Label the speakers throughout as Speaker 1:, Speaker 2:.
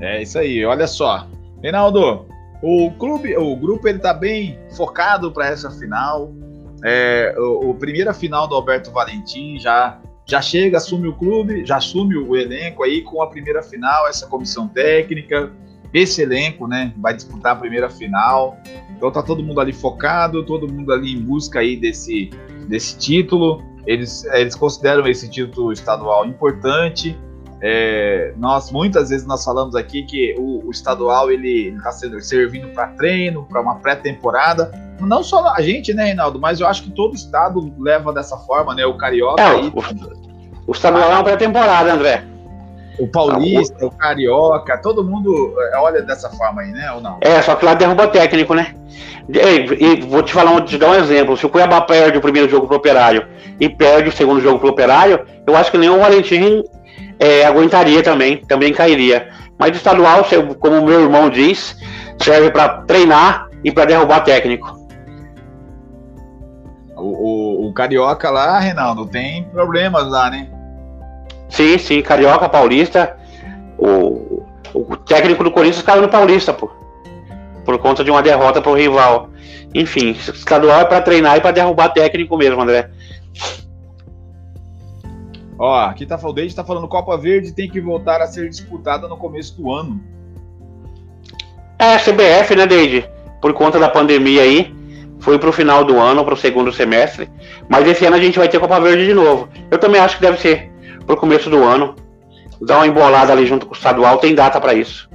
Speaker 1: É isso aí, olha só. Reinaldo, o clube, o grupo ele tá bem focado para essa final. É, o, o, primeira final do Alberto Valentim já já chega, assume o clube, já assume o elenco aí com a primeira final, essa comissão técnica, esse elenco, né, vai disputar a primeira final. Então tá todo mundo ali focado, todo mundo ali em busca aí desse desse título. Eles eles consideram esse título estadual importante. É, nós muitas vezes nós falamos aqui que o, o estadual ele está servindo para treino, para uma pré-temporada. Não só a gente, né, Reinaldo, mas eu acho que todo estado leva dessa forma, né? O carioca. É, aí,
Speaker 2: o, o, estadual é uma pré-temporada, André.
Speaker 1: O paulista, o carioca, todo mundo é, olha dessa forma aí, né? Ou não?
Speaker 2: É, só que lá derruba técnico, né? E, e vou te falar, te dar um exemplo. Se o Cuiabá perde o primeiro jogo pro Operário e perde o segundo jogo pro Operário, eu acho que nem o Valentim é, aguentaria também, também cairia. Mas o estadual, como meu irmão diz, serve para treinar e para derrubar técnico.
Speaker 1: O, o, o, Carioca lá, Reinaldo, tem problemas lá, né?
Speaker 2: Sim, sim, Carioca, Paulista. O, o técnico do Corinthians caiu no Paulista, pô. Por conta de uma derrota pro rival. Enfim, estadual é para treinar e para derrubar técnico mesmo, André.
Speaker 1: Ó, aqui tá o Deide tá falando Copa Verde tem que voltar a ser disputada no começo do ano.
Speaker 2: É, CBF, né, Deide? Por conta da pandemia aí, foi pro final do ano, pro segundo semestre. Mas esse ano a gente vai ter Copa Verde de novo. Eu também acho que deve ser pro começo do ano. Dar uma embolada ali junto com o estadual, tem data para isso.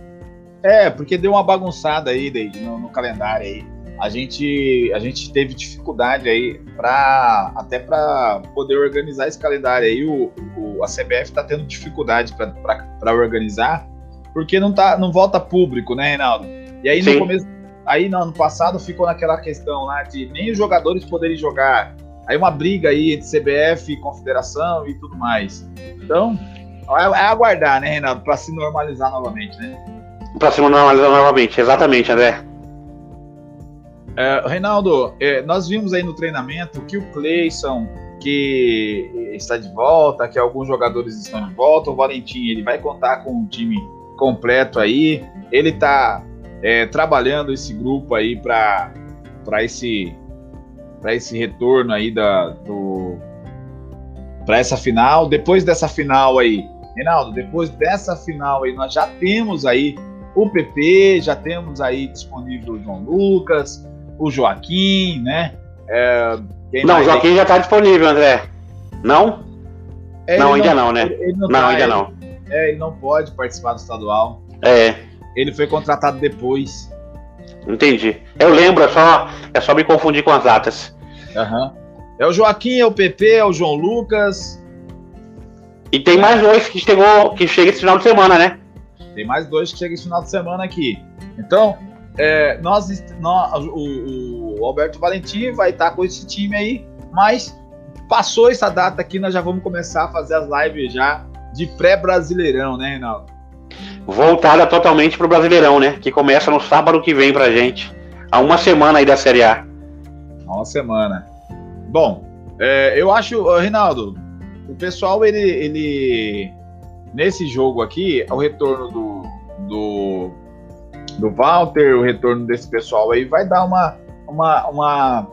Speaker 1: É, porque deu uma bagunçada aí, Deide, no, no calendário aí a gente, a gente teve dificuldade aí para até para poder organizar esse calendário aí. O, o a CBF está tendo dificuldade para organizar porque não tá, não volta público, né, Reinaldo? E aí Sim. no começo, aí no ano passado ficou naquela questão lá de nem os jogadores poderem jogar. Aí uma briga aí entre CBF, Confederação e tudo mais. Então, é, é aguardar, né, Reinaldo, para se normalizar novamente, né?
Speaker 2: Para se normalizar novamente, exatamente, André.
Speaker 1: É, Reinaldo, é, nós vimos aí no treinamento que o Cleison, que está de volta, que alguns jogadores estão de volta, o Valentim ele vai contar com um time completo aí, ele está é, trabalhando esse grupo aí para esse para esse retorno aí da do para essa final. Depois dessa final aí, Reinaldo, depois dessa final aí nós já temos aí o PP, já temos aí disponível o João Lucas, o Joaquim, né?
Speaker 2: É, não, o Joaquim já está disponível, André. Não? É, não, ainda não, não né? Não, não tá, ainda
Speaker 1: ele,
Speaker 2: não.
Speaker 1: É, ele não pode participar do estadual.
Speaker 2: É.
Speaker 1: Ele foi contratado depois.
Speaker 2: Entendi. Eu lembro, é só, é só me confundir com as datas.
Speaker 1: Uhum. É o Joaquim, é o PP, é o João Lucas.
Speaker 2: E tem mais dois que chegou, que chega esse final de semana, né?
Speaker 1: Tem mais dois que chegam esse final de semana aqui. Então, é, nós, nós o, o, Alberto Valentim vai estar com esse time aí, mas passou essa data aqui, nós já vamos começar a fazer as lives já de pré-brasileirão, né, Reinaldo?
Speaker 2: Voltada totalmente pro Brasileirão, né? Que começa no sábado que vem pra gente. Há uma semana aí da Série A.
Speaker 1: Uma semana. Bom, é, eu acho, Reinaldo, o pessoal, ele, ele. Nesse jogo aqui, o retorno do, do do Walter, o retorno desse pessoal aí vai dar uma, uma, uma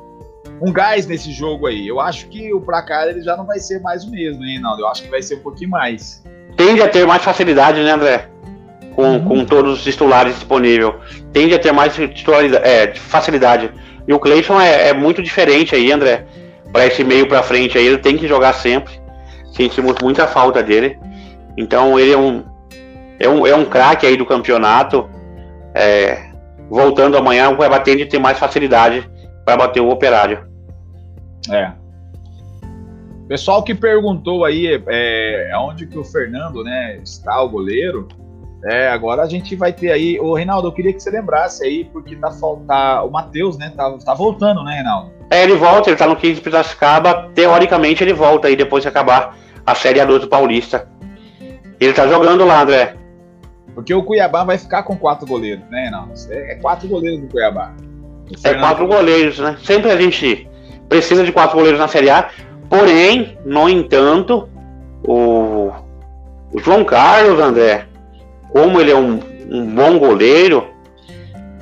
Speaker 1: um gás nesse jogo aí. Eu acho que o placar ele já não vai ser mais o mesmo, hein, Reinaldo? Eu acho que vai ser um pouquinho mais.
Speaker 2: Tende a ter mais facilidade, né, André? Com, uhum. com todos os titulares disponíveis. Tende a ter mais é, facilidade. E o Cleiton é, é, muito diferente aí, André. Para esse meio para frente aí, ele tem que jogar sempre. Sentimos muita falta dele. Então ele é um, é um, é um craque aí do campeonato é, voltando amanhã, o Cuiabá tende a ter mais facilidade para bater o operário.
Speaker 1: É. Pessoal que perguntou aí é, onde que o Fernando né, está, o goleiro. É, agora a gente vai ter aí. Ô, Reinaldo, eu queria que você lembrasse aí, porque tá faltar. O Matheus, né? Tá, tá voltando, né, Reinaldo?
Speaker 2: É, ele volta, ele tá no 15 de Piracicaba. Teoricamente ele volta aí depois de acabar a Série A2 do Paulista. Ele tá jogando lá, André.
Speaker 1: Porque o Cuiabá vai ficar com quatro goleiros, né, não? É quatro goleiros do Cuiabá.
Speaker 2: É quatro goleiros, né? Sempre a gente precisa de quatro goleiros na Série A. Porém, no entanto, o, o João Carlos, André, como ele é um, um bom goleiro,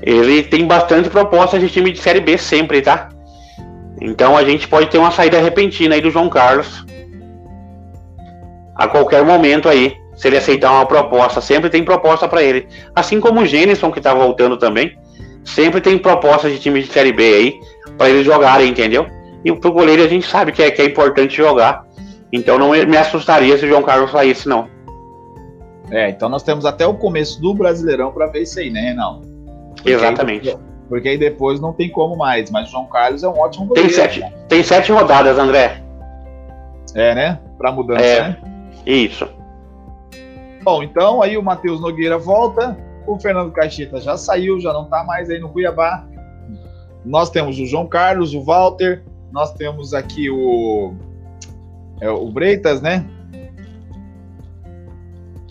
Speaker 2: ele tem bastante proposta de time de Série B sempre, tá? Então a gente pode ter uma saída repentina aí do João Carlos a qualquer momento aí, se ele aceitar uma proposta. Sempre tem proposta para ele. Assim como o Gênison, que tá voltando também, sempre tem proposta de time de Série B aí para eles jogarem, entendeu? E pro goleiro a gente sabe que é, que é importante jogar. Então não me assustaria se o João Carlos saísse, não.
Speaker 1: É, então nós temos até o começo do Brasileirão para ver isso aí, né, Reinaldo?
Speaker 2: Porque Exatamente.
Speaker 1: Aí, porque aí depois não tem como mais. Mas o João Carlos é um ótimo
Speaker 2: goleiro. Tem sete, né? tem sete rodadas, André.
Speaker 1: É, né? Para mudança,
Speaker 2: é,
Speaker 1: né?
Speaker 2: Isso.
Speaker 1: Bom, então aí o Matheus Nogueira volta. O Fernando Caixeta já saiu, já não tá mais aí no Cuiabá. Nós temos o João Carlos, o Walter. Nós temos aqui o. É, o Breitas, né?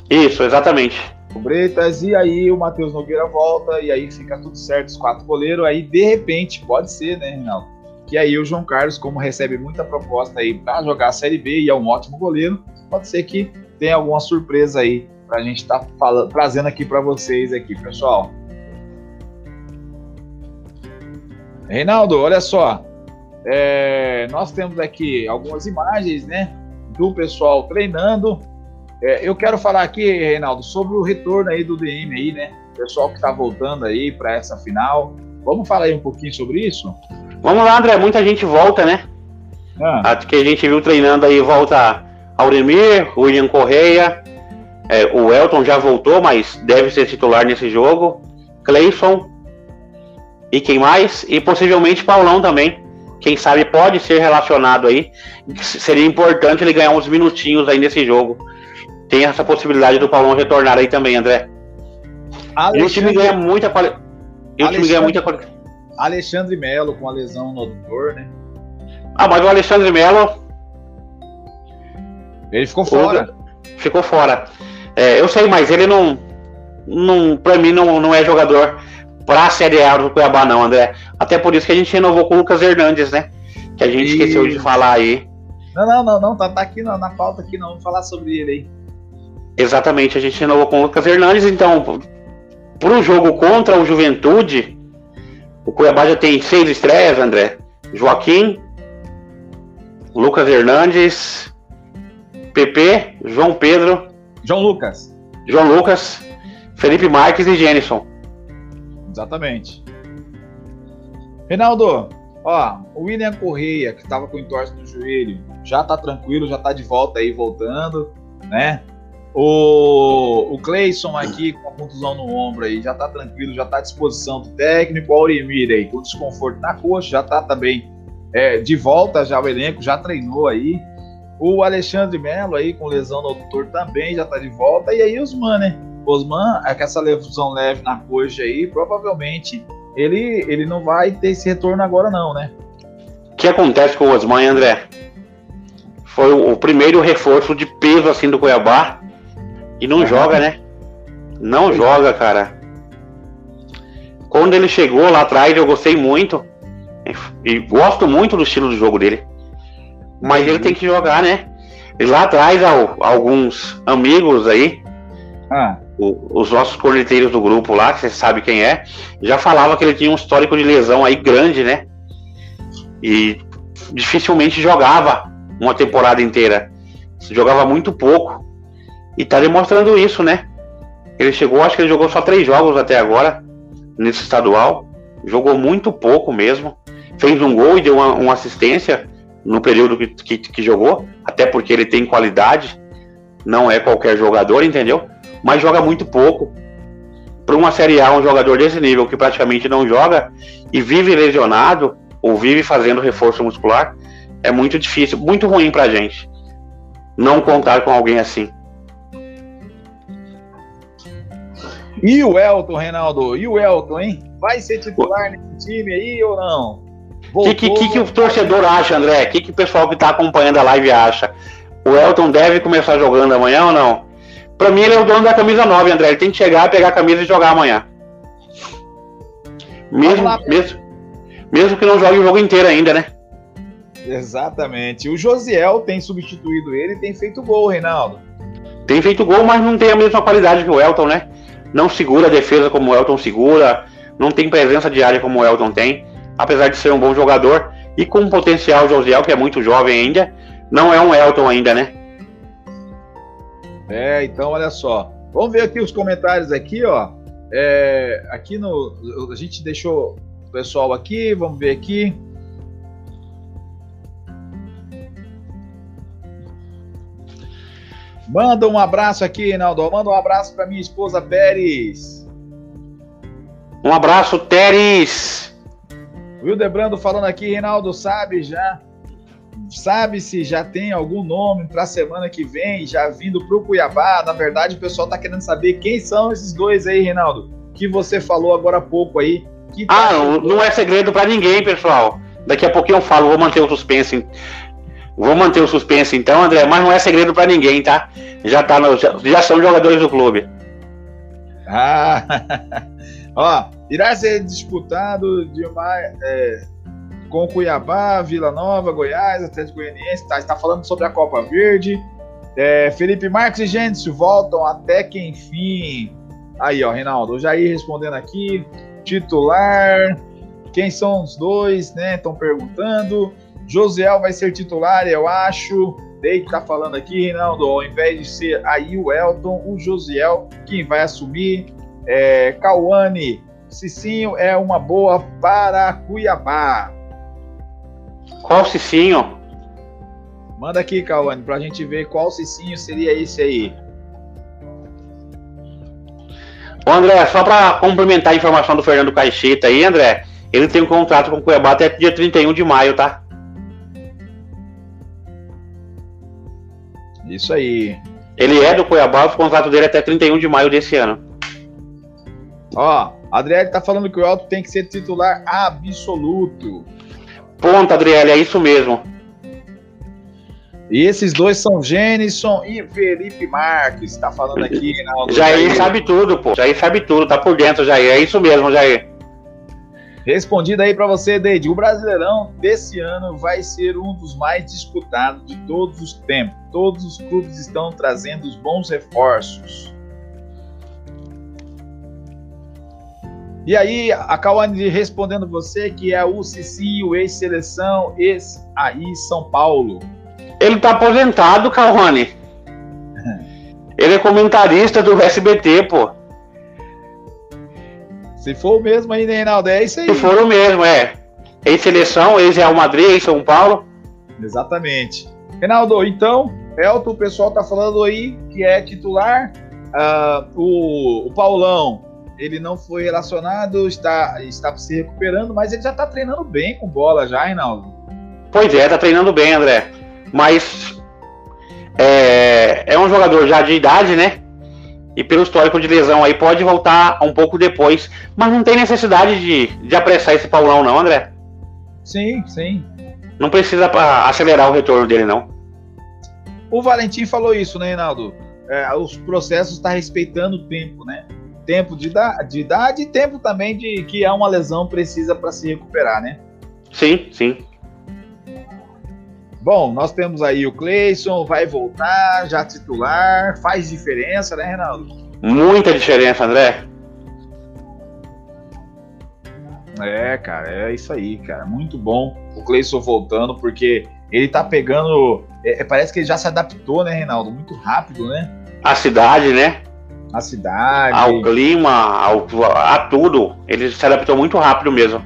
Speaker 2: Isso, exatamente.
Speaker 1: O Breitas, e aí o Matheus Nogueira volta, e aí fica tudo certo, os quatro goleiros. Aí, de repente, pode ser, né, Reinaldo? Que aí o João Carlos, como recebe muita proposta aí para jogar a Série B e é um ótimo goleiro, pode ser que tenha alguma surpresa aí para a gente estar tá trazendo aqui para vocês aqui, pessoal. Reinaldo, olha só, é, nós temos aqui algumas imagens, né, do pessoal treinando. É, eu quero falar aqui, Reinaldo, sobre o retorno aí do DM aí, né? Pessoal que está voltando aí para essa final. Vamos falar aí um pouquinho sobre isso?
Speaker 2: Vamos lá, André. Muita gente volta, né? Ah. Acho que a gente viu treinando aí, volta Auremir, William Correia, é, o Elton já voltou, mas deve ser titular nesse jogo. Cleison e quem mais? E possivelmente Paulão também. Quem sabe pode ser relacionado aí. Seria importante ele ganhar uns minutinhos aí nesse jogo tem essa possibilidade do Paulão retornar aí também, André. Alexandre... E o time ganha muita qualidade. E o time ganha muita qualidade.
Speaker 1: Alexandre Melo com a lesão no adutor, né?
Speaker 2: Ah, mas o Alexandre Melo.
Speaker 1: Ele ficou fora.
Speaker 2: Ficou fora. É, eu sei, mas ele não. não pra mim, não, não é jogador pra Série A do Cuiabá, não, André. Até por isso que a gente renovou com o Lucas Hernandes, né? Que a gente e... esqueceu de falar aí.
Speaker 1: Não, não, não, não. Tá, tá aqui na, na pauta aqui, não. Vamos falar sobre ele aí.
Speaker 2: Exatamente, a gente renovou com o Lucas Hernandes, então, para o jogo contra o Juventude, o Cuiabá já tem seis estreias, André. Joaquim, Lucas Hernandes, PP, João Pedro.
Speaker 1: João Lucas.
Speaker 2: João Lucas, Felipe Marques e Jenison.
Speaker 1: Exatamente. Reinaldo, ó, o William Correia, que estava com entorse no joelho, já tá tranquilo, já tá de volta aí, voltando, né? O, o Cleison aqui com a contusão no ombro aí já tá tranquilo, já tá à disposição do técnico. O Aurimir aí com desconforto na coxa, já tá também é, de volta já o elenco, já treinou aí. O Alexandre Melo aí com lesão no adutor também já tá de volta. E aí Osman, né? Osman, é com essa lesão leve na coxa aí, provavelmente ele, ele não vai ter esse retorno agora não, né?
Speaker 2: O que acontece com o Osman, André? Foi o primeiro reforço de peso assim do Cuiabá e não joga, né? Não joga, cara. Quando ele chegou lá atrás, eu gostei muito. E gosto muito do estilo do jogo dele. Mas ele tem que jogar, né? E lá atrás, alguns amigos aí, ah. os nossos corneteiros do grupo lá, que você sabe quem é, já falava que ele tinha um histórico de lesão aí grande, né? E dificilmente jogava uma temporada inteira. Jogava muito pouco. E tá demonstrando isso, né? Ele chegou, acho que ele jogou só três jogos até agora, nesse estadual. Jogou muito pouco mesmo. Fez um gol e deu uma, uma assistência no período que, que, que, jogou, até porque ele tem qualidade. Não é qualquer jogador, entendeu? Mas joga muito pouco. Para uma Série A, um jogador desse nível que praticamente não joga e vive lesionado ou vive fazendo reforço muscular, é muito difícil, muito ruim pra gente não contar com alguém assim.
Speaker 1: E o Elton, Reinaldo? E o Elton, hein? Vai ser titular nesse time aí ou não?
Speaker 2: O que, que, que, o torcedor acha, André? O que, que o pessoal que está acompanhando a live acha? O Elton deve começar jogando amanhã ou não? Pra mim, ele é o dono da camisa 9, André. Ele tem que chegar, pegar a camisa e jogar amanhã. Mesmo, lá, mesmo, mesmo que não jogue o jogo inteiro ainda, né?
Speaker 1: Exatamente. O Josiel tem substituído ele e tem feito gol, Reinaldo.
Speaker 2: Tem feito gol, mas não tem a mesma qualidade que o Elton, né? Não segura a defesa como o Elton segura, não tem presença de área como o Elton tem, apesar de ser um bom jogador e com um potencial Josiel, que é muito jovem ainda, não é um Elton ainda, né?
Speaker 1: É, então olha só. Vamos ver aqui os comentários aqui, ó. É, aqui no. A gente deixou o pessoal aqui, vamos ver aqui. Manda um abraço aqui, Reinaldo. Manda um abraço para minha esposa Pérez.
Speaker 2: Um abraço, Teres.
Speaker 1: Wildebrando falando aqui, Reinaldo, sabe já sabe se já tem algum nome para a semana que vem, já vindo para o Cuiabá? Na verdade, o pessoal está querendo saber quem são esses dois aí, Reinaldo, que você falou agora há pouco aí.
Speaker 2: Tá ah, não, não é segredo para ninguém, pessoal. Daqui a pouquinho eu falo, vou manter o suspense. Vou manter o suspense então, André, mas não é segredo para ninguém, tá? Já, tá no, já, já são jogadores do clube.
Speaker 1: Ah, ó, irá ser disputado de mais. É com Cuiabá, Vila Nova, Goiás, Atlético Goianiense, tá, está falando sobre a Copa Verde. É, Felipe Marques e Gênesis voltam até que enfim. Aí, ó, Reinaldo, o Jair respondendo aqui. Titular. Quem são os dois, né? Estão perguntando. Josiel vai ser titular, eu acho. Deite tá falando aqui, Reinaldo. Ao invés de ser aí o Elton, o Josiel, quem vai assumir. É, Cauane, Cicinho é uma boa para Cuiabá.
Speaker 2: Qual Cicinho?
Speaker 1: Manda aqui, Cauane, pra gente ver qual Cicinho seria esse aí.
Speaker 2: Ô André, só para complementar a informação do Fernando Caixeta aí, André, ele tem um contrato com o Cuiabá até dia 31 de maio, tá?
Speaker 1: Isso aí.
Speaker 2: Ele é do Cuiabá, o contrato dele é até 31 de maio desse ano.
Speaker 1: Ó, Adriele tá falando que o Elton tem que ser titular absoluto.
Speaker 2: Ponto, Adriele, é isso mesmo.
Speaker 1: E esses dois são Gênison e Felipe Marques, tá falando aqui.
Speaker 2: Jair, Jair sabe tudo, pô. Jair sabe tudo, tá por dentro, Jair. É isso mesmo, Jair.
Speaker 1: Respondido aí para você, Deide. O Brasileirão desse ano vai ser um dos mais disputados de todos os tempos. Todos os clubes estão trazendo os bons reforços. E aí, a Cauane respondendo você que é o Cicinho, ex-seleção, ex-aí São Paulo.
Speaker 2: Ele tá aposentado, Cauane. Ele é comentarista do SBT, pô.
Speaker 1: Se for o mesmo aí, né, Reinaldo? É isso aí.
Speaker 2: Se for o mesmo, é. Ex-seleção, ex-Real Madrid, ex-São Paulo.
Speaker 1: Exatamente. Reinaldo, então, Elton, o pessoal tá falando aí que é titular. Uh, o, o Paulão ele não foi relacionado, está, está se recuperando, mas ele já está treinando bem com bola já, Reinaldo.
Speaker 2: Pois é, está treinando bem, André. Mas é, é um jogador já de idade, né? E pelo histórico de lesão aí pode voltar um pouco depois. Mas não tem necessidade de, de apressar esse Paulão, não, André.
Speaker 1: Sim, sim.
Speaker 2: Não precisa acelerar o retorno dele, não.
Speaker 1: O Valentim falou isso, né, Reinaldo? É, os processos estão tá respeitando o tempo, né? tempo de, de idade e tempo também de que há uma lesão precisa para se recuperar, né?
Speaker 2: Sim, sim.
Speaker 1: Bom, nós temos aí o Cleison, vai voltar, já titular, faz diferença, né, Reinaldo?
Speaker 2: Muita diferença, André.
Speaker 1: É, cara, é isso aí, cara. Muito bom o Cleison voltando, porque ele tá pegando. É, parece que ele já se adaptou, né, Reinaldo? Muito rápido, né?
Speaker 2: A cidade, né?
Speaker 1: a cidade.
Speaker 2: Ao clima, ao, a tudo. Ele se adaptou muito rápido mesmo.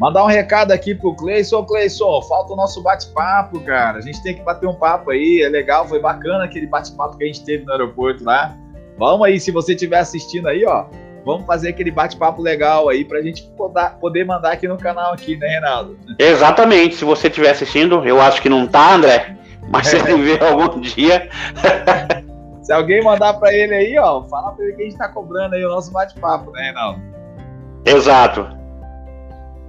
Speaker 1: Mandar um recado aqui pro Cleison. Cleison, falta o nosso bate-papo, cara. A gente tem que bater um papo aí. É legal, foi bacana aquele bate-papo que a gente teve no aeroporto lá. Vamos aí, se você estiver assistindo aí, ó. Vamos fazer aquele bate-papo legal aí pra gente poder mandar aqui no canal aqui, né, Reinaldo?
Speaker 2: Exatamente. Se você estiver assistindo, eu acho que não tá, André. Mas se você ver algum dia.
Speaker 1: Se alguém mandar para ele aí, ó, fala para ele que a gente tá cobrando aí o nosso bate-papo, né, Reinaldo?
Speaker 2: Exato.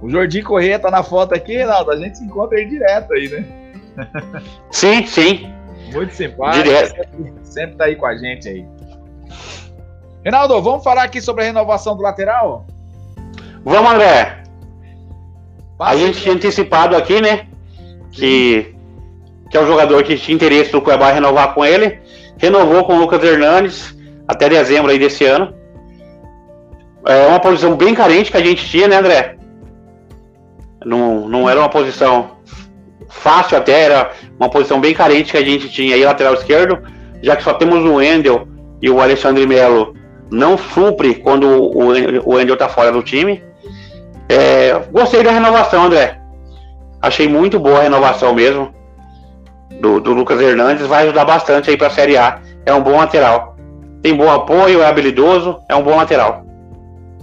Speaker 1: O Jordi Corrêa tá na foto aqui, Reinaldo. A gente se encontra aí direto aí, né?
Speaker 2: Sim, sim.
Speaker 1: Muito simpático. Direto. Sempre, sempre tá aí com a gente aí. Reinaldo, vamos falar aqui sobre a renovação do lateral?
Speaker 2: Vamos, André. Passa a gente tinha antecipado aqui, né? Que, que é um jogador que tinha interesse do Cuiabá renovar com ele. Renovou com o Lucas Hernandes até dezembro aí desse ano. É uma posição bem carente que a gente tinha, né, André? Não, não era uma posição fácil até, era uma posição bem carente que a gente tinha aí, lateral esquerdo, já que só temos o Wendel e o Alexandre Melo não supre quando o, Wendel tá fora do time. É, gostei da renovação, André. Achei muito boa a renovação mesmo do, do Lucas Hernandes. Vai ajudar bastante aí para a Série A. É um bom lateral. Tem bom apoio, é habilidoso, é um bom lateral.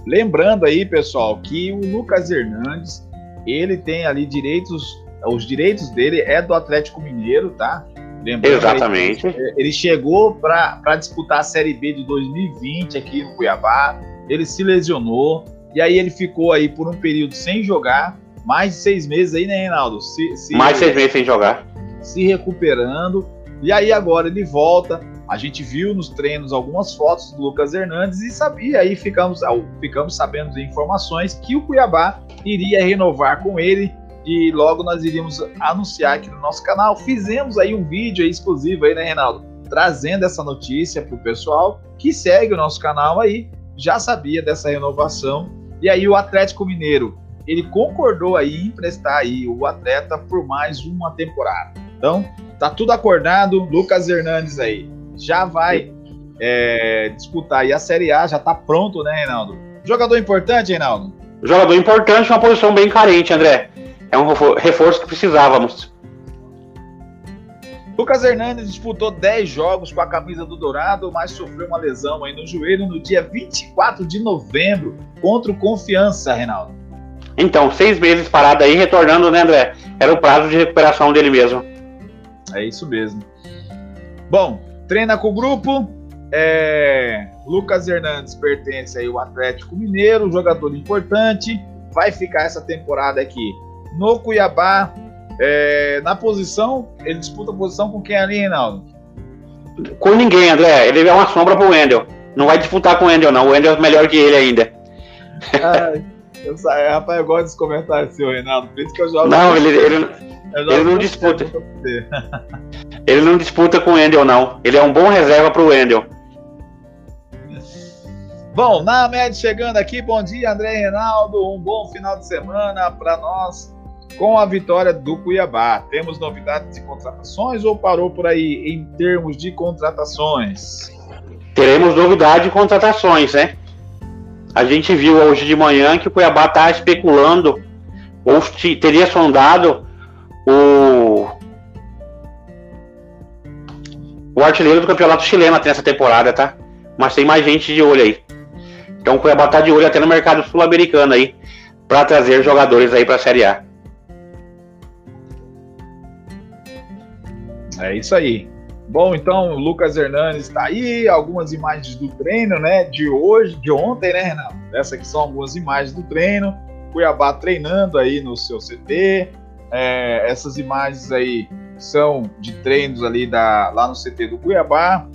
Speaker 1: Lembrando aí, pessoal, que o Lucas Hernandes ele tem ali direitos, os direitos dele é do Atlético Mineiro, tá?
Speaker 2: Lembrando Exatamente.
Speaker 1: Ele, ele chegou para disputar a Série B de 2020 aqui no Cuiabá. Ele se lesionou e aí ele ficou aí por um período sem jogar, mais de seis meses aí, né, Reinaldo? Se,
Speaker 2: se, mais seis meses sem jogar.
Speaker 1: Se recuperando. E aí agora ele volta. A gente viu nos treinos algumas fotos do Lucas Hernandes e sabia, aí ficamos, ficamos sabendo de informações que o Cuiabá iria renovar com ele e logo nós iríamos anunciar aqui no nosso canal. Fizemos aí um vídeo aí exclusivo aí, né, Reinaldo? Trazendo essa notícia para o pessoal que segue o nosso canal aí, já sabia dessa renovação. E aí o Atlético Mineiro, ele concordou aí em emprestar aí o atleta por mais uma temporada. Então, tá tudo acordado. Lucas Hernandes aí já vai é, disputar aí a Série A, já está pronto, né, Reinaldo? Jogador importante, Reinaldo?
Speaker 2: Jogador importante, uma posição bem carente, André. É um reforço que precisávamos.
Speaker 1: Lucas Hernandes disputou 10 jogos com a camisa do Dourado, mas sofreu uma lesão aí no joelho no dia 24 de novembro contra o Confiança, Reinaldo.
Speaker 2: Então, seis meses parado aí, retornando, né, André? Era o prazo de recuperação dele mesmo.
Speaker 1: É isso mesmo. Bom, Treina com o grupo. É, Lucas Hernandes pertence aí ao Atlético Mineiro, jogador importante. Vai ficar essa temporada aqui no Cuiabá. É, na posição, ele disputa a posição com quem ali, Reinaldo?
Speaker 2: Com ninguém, André. Ele é uma sombra pro Wendel. Não vai disputar com o Wendel, não. O Wendel é melhor que ele ainda.
Speaker 1: Ah, eu, rapaz, eu gosto desse comentário seu, Reinaldo. Por isso que eu jogo.
Speaker 2: Não, ele, ele, ele não disputa. Ele não disputa com o Endel, não. Ele é um bom reserva para o Endel.
Speaker 1: Bom, na média chegando aqui, bom dia, André Reinaldo. Um bom final de semana para nós com a vitória do Cuiabá. Temos novidades de contratações ou parou por aí em termos de contratações?
Speaker 2: Teremos novidade de contratações, né? A gente viu hoje de manhã que o Cuiabá está especulando ou teria sondado o, o artilheiro do campeonato chileno até essa temporada, tá? Mas tem mais gente de olho aí. Então o Cuiabá tá de olho até no mercado sul-americano aí, para trazer jogadores aí para a Série A.
Speaker 1: É isso aí. Bom, então o Lucas Hernandes está aí, algumas imagens do treino, né? De hoje, de ontem, né, Renato? Essas aqui são algumas imagens do treino. Cuiabá treinando aí no seu CT, é, essas imagens aí são de treinos ali da, lá no CT do Cuiabá.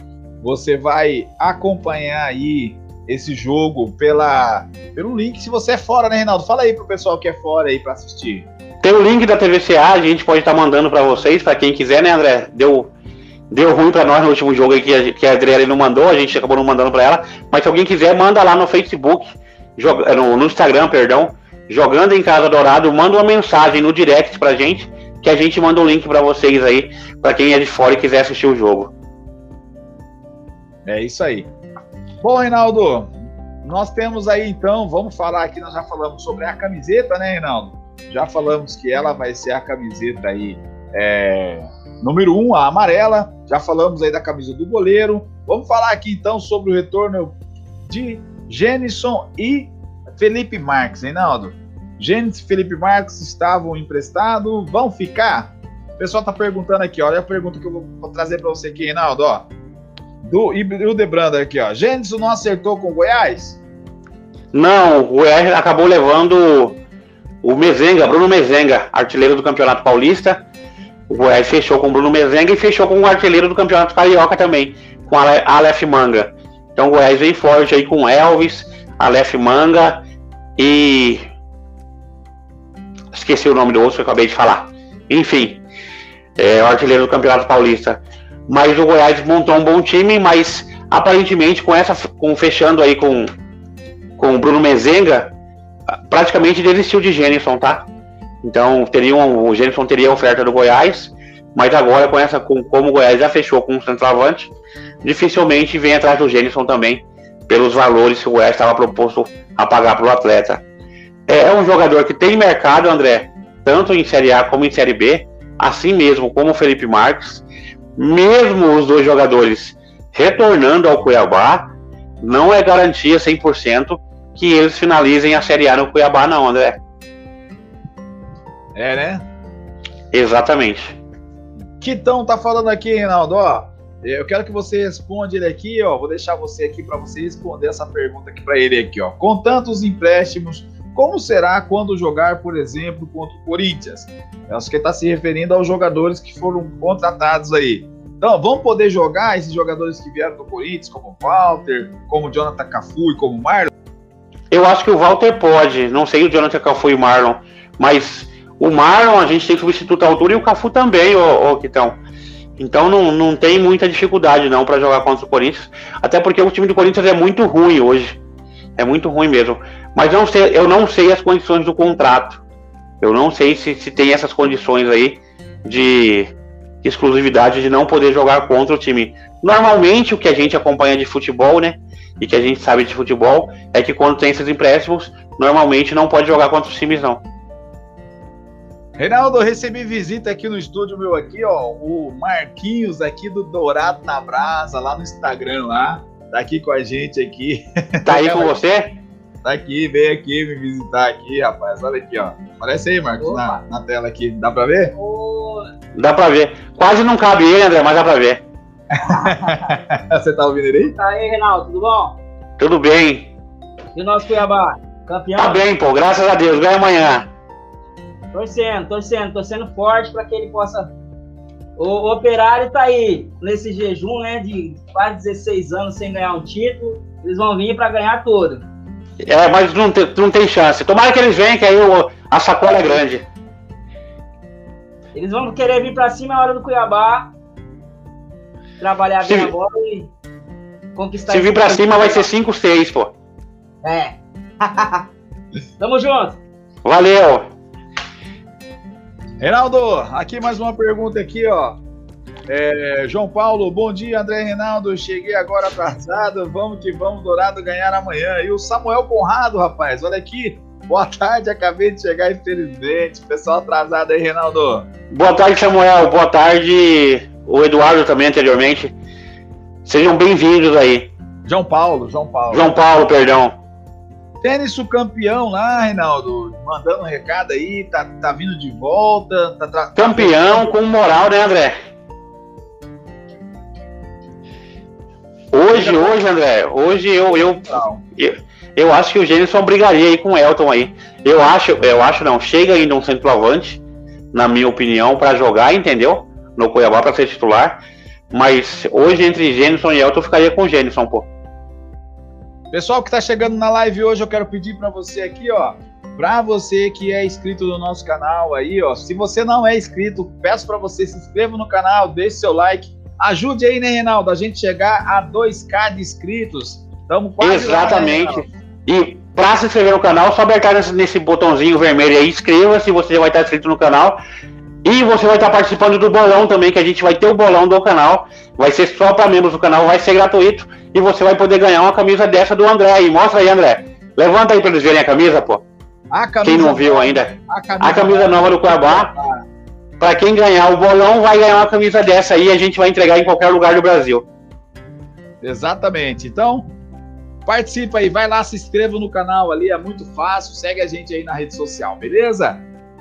Speaker 1: Você vai acompanhar aí esse jogo pela, pelo link. Se você é fora, né, Reinaldo? Fala aí pro pessoal que é fora aí para assistir.
Speaker 2: Tem o link da TVCA, a gente pode estar tá mandando para vocês, para quem quiser, né, André? Deu, deu ruim para nós no último jogo aí que a, que a Adriele não mandou, a gente acabou não mandando para ela. Mas se alguém quiser, manda lá no Facebook, joga, no, no Instagram, perdão jogando em Casa Dourado, manda uma mensagem no direct pra gente, que a gente manda um link para vocês aí, para quem é de fora e quiser assistir o jogo.
Speaker 1: É isso aí. Bom, Reinaldo, nós temos aí então, vamos falar aqui, nós já falamos sobre a camiseta, né, Reinaldo? Já falamos que ela vai ser a camiseta aí, é, número um, a amarela. Já falamos aí da camisa do goleiro. Vamos falar aqui então sobre o retorno de Jenison e Felipe Marques, Reinaldo. Gênesis Felipe Marques estavam emprestados, vão ficar? O pessoal tá perguntando aqui, olha a pergunta que eu vou trazer para você aqui, Reinaldo, ó. Do, o Debranda aqui, ó. Gênesis não acertou com o Goiás?
Speaker 2: Não, o Goiás acabou levando o Mezenga, Bruno Mezenga, artilheiro do Campeonato Paulista. O Goiás fechou com o Bruno Mezenga e fechou com o artilheiro do Campeonato Carioca também, com Aleph Manga. Então o Goiás vem forte aí com Elvis, Aleph Manga e. Esqueci o nome do outro que eu acabei de falar. Enfim, é o artilheiro do Campeonato Paulista. Mas o Goiás montou um bom time, mas aparentemente com essa. com fechando aí com, com o Bruno Mezenga, praticamente desistiu de Gênison, tá? Então teriam, o Gênison teria a oferta do Goiás, mas agora com essa, com, como o Goiás já fechou com o centroavante, dificilmente vem atrás do Gênison também, pelos valores que o Goiás estava proposto a pagar para o atleta. É, é um jogador que tem mercado, André, tanto em Série A como em Série B, assim mesmo como o Felipe Marques. Mesmo os dois jogadores retornando ao Cuiabá, não é garantia 100% que eles finalizem a Série A no Cuiabá, não, André.
Speaker 1: É, né?
Speaker 2: Exatamente.
Speaker 1: Quitão tá falando aqui, Reinaldo, ó. Eu quero que você responda ele aqui, ó. Vou deixar você aqui para você responder essa pergunta aqui para ele aqui, ó. Com tantos empréstimos, como será quando jogar, por exemplo, contra o Corinthians? Eu acho que está se referindo aos jogadores que foram contratados aí. Então, vão poder jogar esses jogadores que vieram do Corinthians, como o Walter, como o Jonathan Cafu e como o Marlon?
Speaker 2: Eu acho que o Walter pode, não sei o Jonathan Cafu e o Marlon, mas o Marlon a gente tem substituto à altura e o Cafu também, ô Quitão. Então não, não tem muita dificuldade não para jogar contra o Corinthians, até porque o time do Corinthians é muito ruim hoje. É muito ruim mesmo. Mas eu não sei, eu não sei as condições do contrato. Eu não sei se, se tem essas condições aí de exclusividade de não poder jogar contra o time. Normalmente o que a gente acompanha de futebol, né? E que a gente sabe de futebol é que quando tem esses empréstimos, normalmente não pode jogar contra os times, não.
Speaker 1: Reinaldo, recebi visita aqui no estúdio meu aqui, ó, o Marquinhos aqui do Dourado na Brasa, lá no Instagram lá, tá aqui com a gente aqui.
Speaker 2: Tá aí com você?
Speaker 1: Tá aqui, veio aqui me visitar aqui, rapaz, olha aqui, ó. Aparece aí, Marcos, na, na, tela aqui, dá pra ver?
Speaker 2: Dá pra ver. Quase não cabe ele, André, mas dá pra ver.
Speaker 1: você tá ouvindo ele aí?
Speaker 3: Tá aí, Reinaldo, tudo bom?
Speaker 2: Tudo bem.
Speaker 3: E o nosso Cuiabá, campeão?
Speaker 2: Tá bem, pô, graças a Deus, ganha amanhã.
Speaker 3: Torcendo, torcendo, torcendo forte para que ele possa. O, operário tá aí nesse jejum, né, de quase 16 anos sem ganhar um título. Eles vão vir para ganhar tudo.
Speaker 2: É, mas não tem, não tem chance. Tomara que eles venham, que aí o, a sacola é grande.
Speaker 3: Eles vão querer vir para cima na hora do Cuiabá, trabalhar se, bem a bola e conquistar.
Speaker 2: Se vir para cima, vai ser 5-6, pô.
Speaker 3: É. Tamo junto.
Speaker 2: Valeu.
Speaker 1: Reinaldo, aqui mais uma pergunta aqui, ó. É, João Paulo, bom dia, André Reinaldo. Cheguei agora atrasado. Vamos que vamos, Dourado ganhar amanhã. E o Samuel Conrado, rapaz, olha aqui. Boa tarde, acabei de chegar, infelizmente. Pessoal atrasado aí, Reinaldo.
Speaker 2: Boa tarde, Samuel. Boa tarde, o Eduardo também anteriormente. Sejam bem-vindos aí.
Speaker 1: João Paulo, João Paulo.
Speaker 2: João Paulo, perdão.
Speaker 1: Tênis campeão lá, Reinaldo, mandando um recado aí, tá, tá vindo de volta. Tá tra...
Speaker 2: Campeão com moral, né, André? Hoje, hoje, André, hoje eu, eu, eu, eu acho que o Gênison brigaria aí com o Elton aí. Eu acho, eu acho não, chega ainda um centroavante, na minha opinião, para jogar, entendeu? No Cuiabá para ser titular. Mas hoje entre Gênison e Elton eu ficaria com o Gênison, pô.
Speaker 1: Pessoal que está chegando na live hoje, eu quero pedir para você aqui, ó, para você que é inscrito no nosso canal aí, ó, se você não é inscrito, peço para você se inscreva no canal, deixe seu like, ajude aí, né, Reinaldo, a gente chegar a 2k de inscritos. Estamos quase
Speaker 2: Exatamente. Lá, né, e para se inscrever no canal, só apertar nesse, nesse botãozinho vermelho aí, inscreva-se, você já vai estar inscrito no canal. E você vai estar participando do bolão também, que a gente vai ter o bolão do canal. Vai ser só para membros do canal, vai ser gratuito. E você vai poder ganhar uma camisa dessa do André aí. Mostra aí, André. Levanta aí para eles verem a camisa, pô. A camisa quem não viu ainda. A camisa, a camisa nova do Cuiabá. Para quem ganhar o bolão, vai ganhar uma camisa dessa aí. A gente vai entregar em qualquer lugar do Brasil.
Speaker 1: Exatamente. Então, participa aí. Vai lá, se inscreva no canal ali. É muito fácil. Segue a gente aí na rede social, beleza?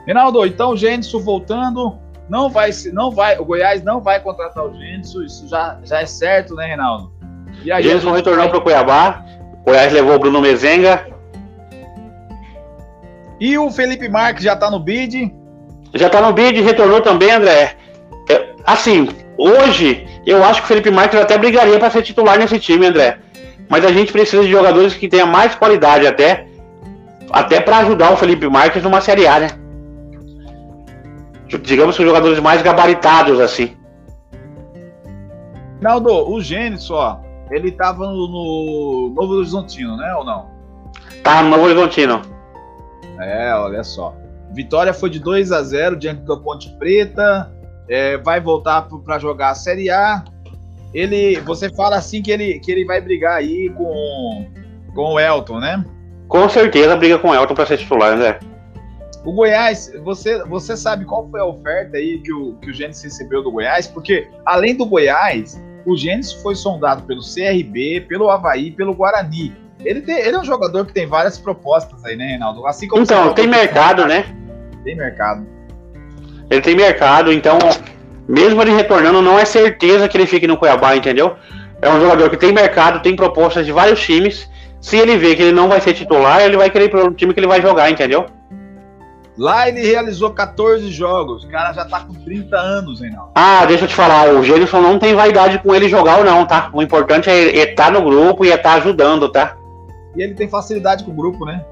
Speaker 1: Reinaldo, então o Gênison voltando, não vai, não vai, o Goiás não vai contratar o Gênison, isso já, já é certo, né, Reinaldo?
Speaker 2: E aí, Gênison retornou vai... para o Cuiabá, o Goiás levou o Bruno Mezenga.
Speaker 1: E o Felipe Marques já está no bid?
Speaker 2: Já está no bid, retornou também, André. É, assim, hoje eu acho que o Felipe Marques até brigaria para ser titular nesse time, André. mas a gente precisa de jogadores que tenham mais qualidade até, até para ajudar o Felipe Marques numa Série A, né? Digamos que os jogadores mais gabaritados, assim.
Speaker 1: Naldo, o Gênesis, ó, ele tava no, no Novo Horizontino, né, ou não?
Speaker 2: Tá no Novo Horizontino.
Speaker 1: É, olha só. Vitória foi de 2 a 0 diante da Ponte Preta. É, vai voltar para jogar a Série A. Ele, você fala assim que ele, que ele vai brigar aí com, com o Elton, né?
Speaker 2: Com certeza briga com o Elton para ser titular, né?
Speaker 1: O Goiás, você, você sabe qual foi a oferta aí que o, que o Gênesis recebeu do Goiás? Porque, além do Goiás, o Gênesis foi sondado pelo CRB, pelo Havaí, pelo Guarani. Ele, tem, ele é um jogador que tem várias propostas aí, né, Reinaldo?
Speaker 2: Assim como então, tem mercado, né?
Speaker 1: Tem mercado.
Speaker 2: Ele tem mercado, então, mesmo ele retornando, não é certeza que ele fique no Cuiabá, entendeu? É um jogador que tem mercado, tem propostas de vários times. Se ele vê que ele não vai ser titular, ele vai querer ir para o time que ele vai jogar, entendeu?
Speaker 1: Lá ele realizou 14 jogos. O cara já tá com 30 anos, Reinaldo.
Speaker 2: Ah, deixa eu te falar, o Gênison não tem vaidade com ele jogar ou não, tá? O importante é estar tá no grupo e estar tá ajudando, tá?
Speaker 1: E ele tem facilidade com o grupo, né?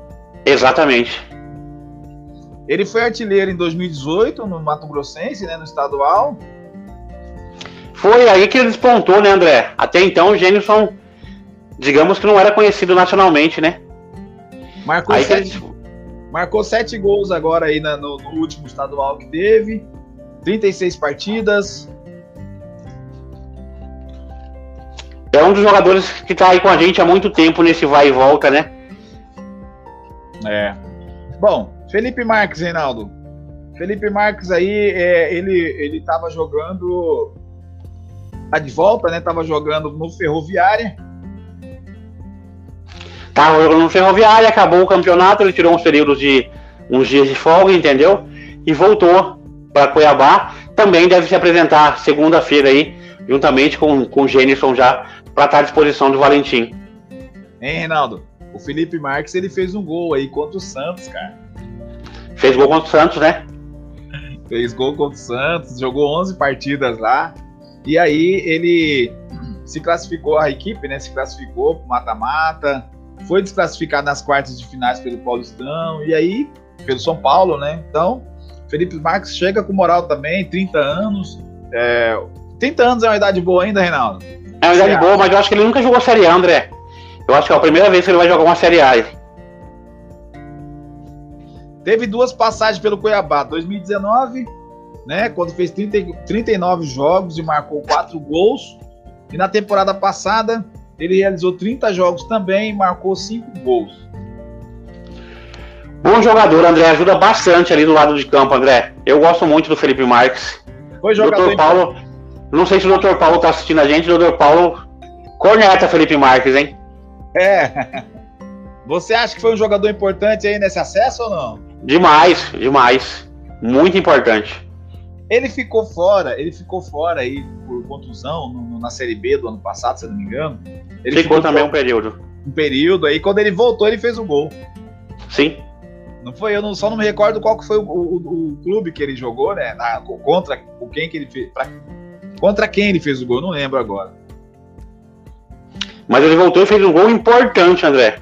Speaker 2: Exatamente.
Speaker 1: Ele foi artilheiro em 2018 no Mato Grossense, né, no estadual.
Speaker 2: Foi aí que ele despontou, né, André? Até então o Gênison, digamos que não era conhecido nacionalmente, né?
Speaker 1: Marcou aí sete, ele... marcou sete gols agora aí na, no, no último estadual que teve. 36 partidas,
Speaker 2: é um dos jogadores que tá aí com a gente há muito tempo nesse vai e volta, né?
Speaker 1: É. Bom, Felipe Marques, Reinaldo. Felipe Marques aí, é, ele, ele tava jogando. Tá de volta, né? Tava jogando no Ferroviária.
Speaker 2: Tava jogando no Ferroviária, acabou o campeonato, ele tirou uns períodos de. uns dias de folga, entendeu? E voltou para Cuiabá. Também deve se apresentar segunda-feira aí, juntamente com, com o Gênison já, para estar à disposição do Valentim.
Speaker 1: Hein, Reinaldo? O Felipe Marques ele fez um gol aí contra o Santos, cara.
Speaker 2: Fez gol contra o Santos, né?
Speaker 1: Fez gol contra o Santos, jogou 11 partidas lá. E aí ele se classificou, a equipe, né? Se classificou pro mata-mata. Foi desclassificado nas quartas de finais pelo Paulistão. E aí, pelo São Paulo, né? Então, Felipe Marques chega com moral também, 30 anos. É, 30 anos é uma idade boa ainda, Reinaldo?
Speaker 2: É uma idade boa, mas eu acho que ele nunca jogou Série A, André. Eu acho que é a primeira vez que ele vai jogar uma Série A.
Speaker 1: Teve duas passagens pelo Cuiabá, 2019, né, quando fez 30, 39 jogos e marcou 4 gols. E na temporada passada, ele realizou 30 jogos também e marcou 5 gols.
Speaker 2: Bom jogador, André, ajuda bastante ali do lado de campo, André. Eu gosto muito do Felipe Marques.
Speaker 1: Foi jogador.
Speaker 2: Dr. Paulo, não sei se o Dr. Paulo tá assistindo a gente, o Dr. Paulo corneta Felipe Marques, hein?
Speaker 1: É. Você acha que foi um jogador importante aí nesse acesso ou não?
Speaker 2: Demais, demais. Muito importante.
Speaker 1: Ele ficou fora, ele ficou fora aí por contusão no, na Série B do ano passado, se não me engano. Ele
Speaker 2: ficou, ficou também um período.
Speaker 1: Um período aí, quando ele voltou, ele fez o gol.
Speaker 2: Sim.
Speaker 1: Não foi, eu não, só não me recordo qual que foi o, o, o clube que ele jogou, né? Na, contra o quem que ele fez. Pra, Contra quem ele fez o gol? Não lembro agora.
Speaker 2: Mas ele voltou e fez um gol importante, André.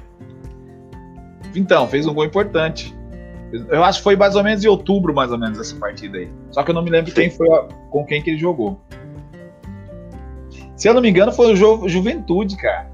Speaker 1: Então, fez um gol importante. Eu acho que foi mais ou menos em outubro, mais ou menos, essa partida aí. Só que eu não me lembro quem foi com quem que ele jogou. Se eu não me engano, foi o jogo Juventude, cara.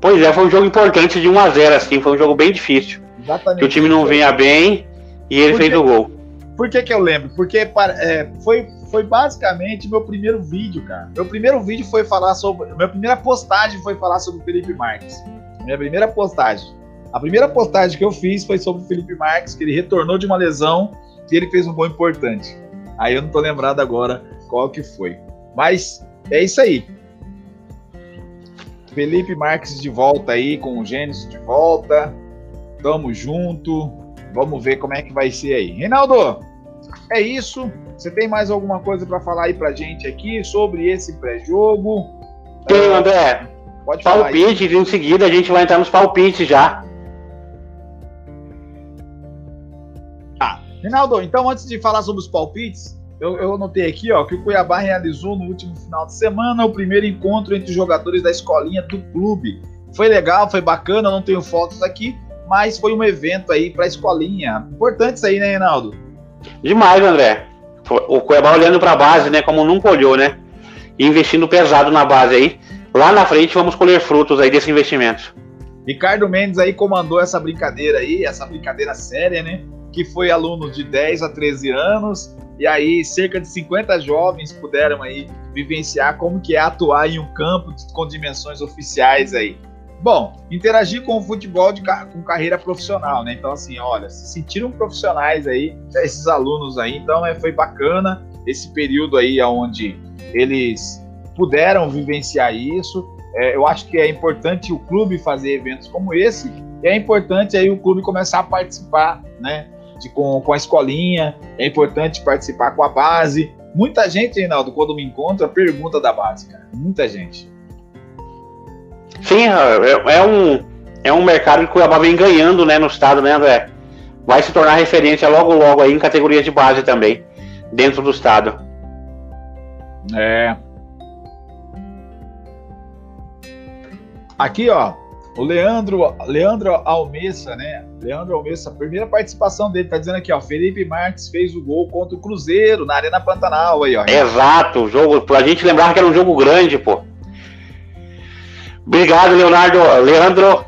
Speaker 2: Pois é, foi um jogo importante de 1 a 0 assim, foi um jogo bem difícil. Exatamente. Que o time não vinha bem e ele fez o gol.
Speaker 1: Por que que eu lembro? Porque é, foi foi basicamente meu primeiro vídeo, cara. Meu primeiro vídeo foi falar sobre. Minha primeira postagem foi falar sobre o Felipe Marques. Minha primeira postagem. A primeira postagem que eu fiz foi sobre o Felipe Marques, que ele retornou de uma lesão e ele fez um gol importante. Aí eu não tô lembrado agora qual que foi. Mas é isso aí. Felipe Marques de volta aí, com o Gênesis de volta. Tamo junto. Vamos ver como é que vai ser aí. Reinaldo, é isso. Você tem mais alguma coisa para falar aí pra gente aqui sobre esse pré-jogo?
Speaker 2: Tem, André. Pode falar. Palpite, em seguida a gente vai entrar nos palpites já.
Speaker 1: Rinaldo, então antes de falar sobre os palpites, eu, eu anotei aqui ó, que o Cuiabá realizou no último final de semana o primeiro encontro entre os jogadores da escolinha do clube. Foi legal, foi bacana, não tenho fotos aqui, mas foi um evento aí para a escolinha. Importante isso aí, né, Reinaldo?
Speaker 2: Demais, André. O Cuiabá olhando para a base, né, como nunca olhou, né? E investindo pesado na base aí. Lá na frente vamos colher frutos aí desse investimento.
Speaker 1: Ricardo Mendes aí comandou essa brincadeira aí, essa brincadeira séria, né? Que foi aluno de 10 a 13 anos, e aí cerca de 50 jovens puderam aí vivenciar como que é atuar em um campo com dimensões oficiais aí. Bom, interagir com o futebol de, com carreira profissional, né? Então, assim, olha, se sentiram profissionais aí, esses alunos aí, então é, foi bacana esse período aí onde eles puderam vivenciar isso. É, eu acho que é importante o clube fazer eventos como esse, e é importante aí o clube começar a participar, né? De, com, com a escolinha, é importante participar com a base. Muita gente, Reinaldo, quando me encontra, pergunta da base, cara. Muita gente.
Speaker 2: Sim, é, é, um, é um mercado que o Cuiabá vem ganhando né, no estado, né, André? Vai se tornar referência logo, logo aí em categorias de base também, dentro do estado.
Speaker 1: É. Aqui, ó, o Leandro, Leandro Almessa, né? Leandro Almessa, primeira participação dele, tá dizendo aqui, ó, Felipe Marques fez o gol contra o Cruzeiro na Arena Pantanal aí, ó.
Speaker 2: Exato, jogo, pra gente lembrar que era um jogo grande, pô. Obrigado, Leonardo. Leandro.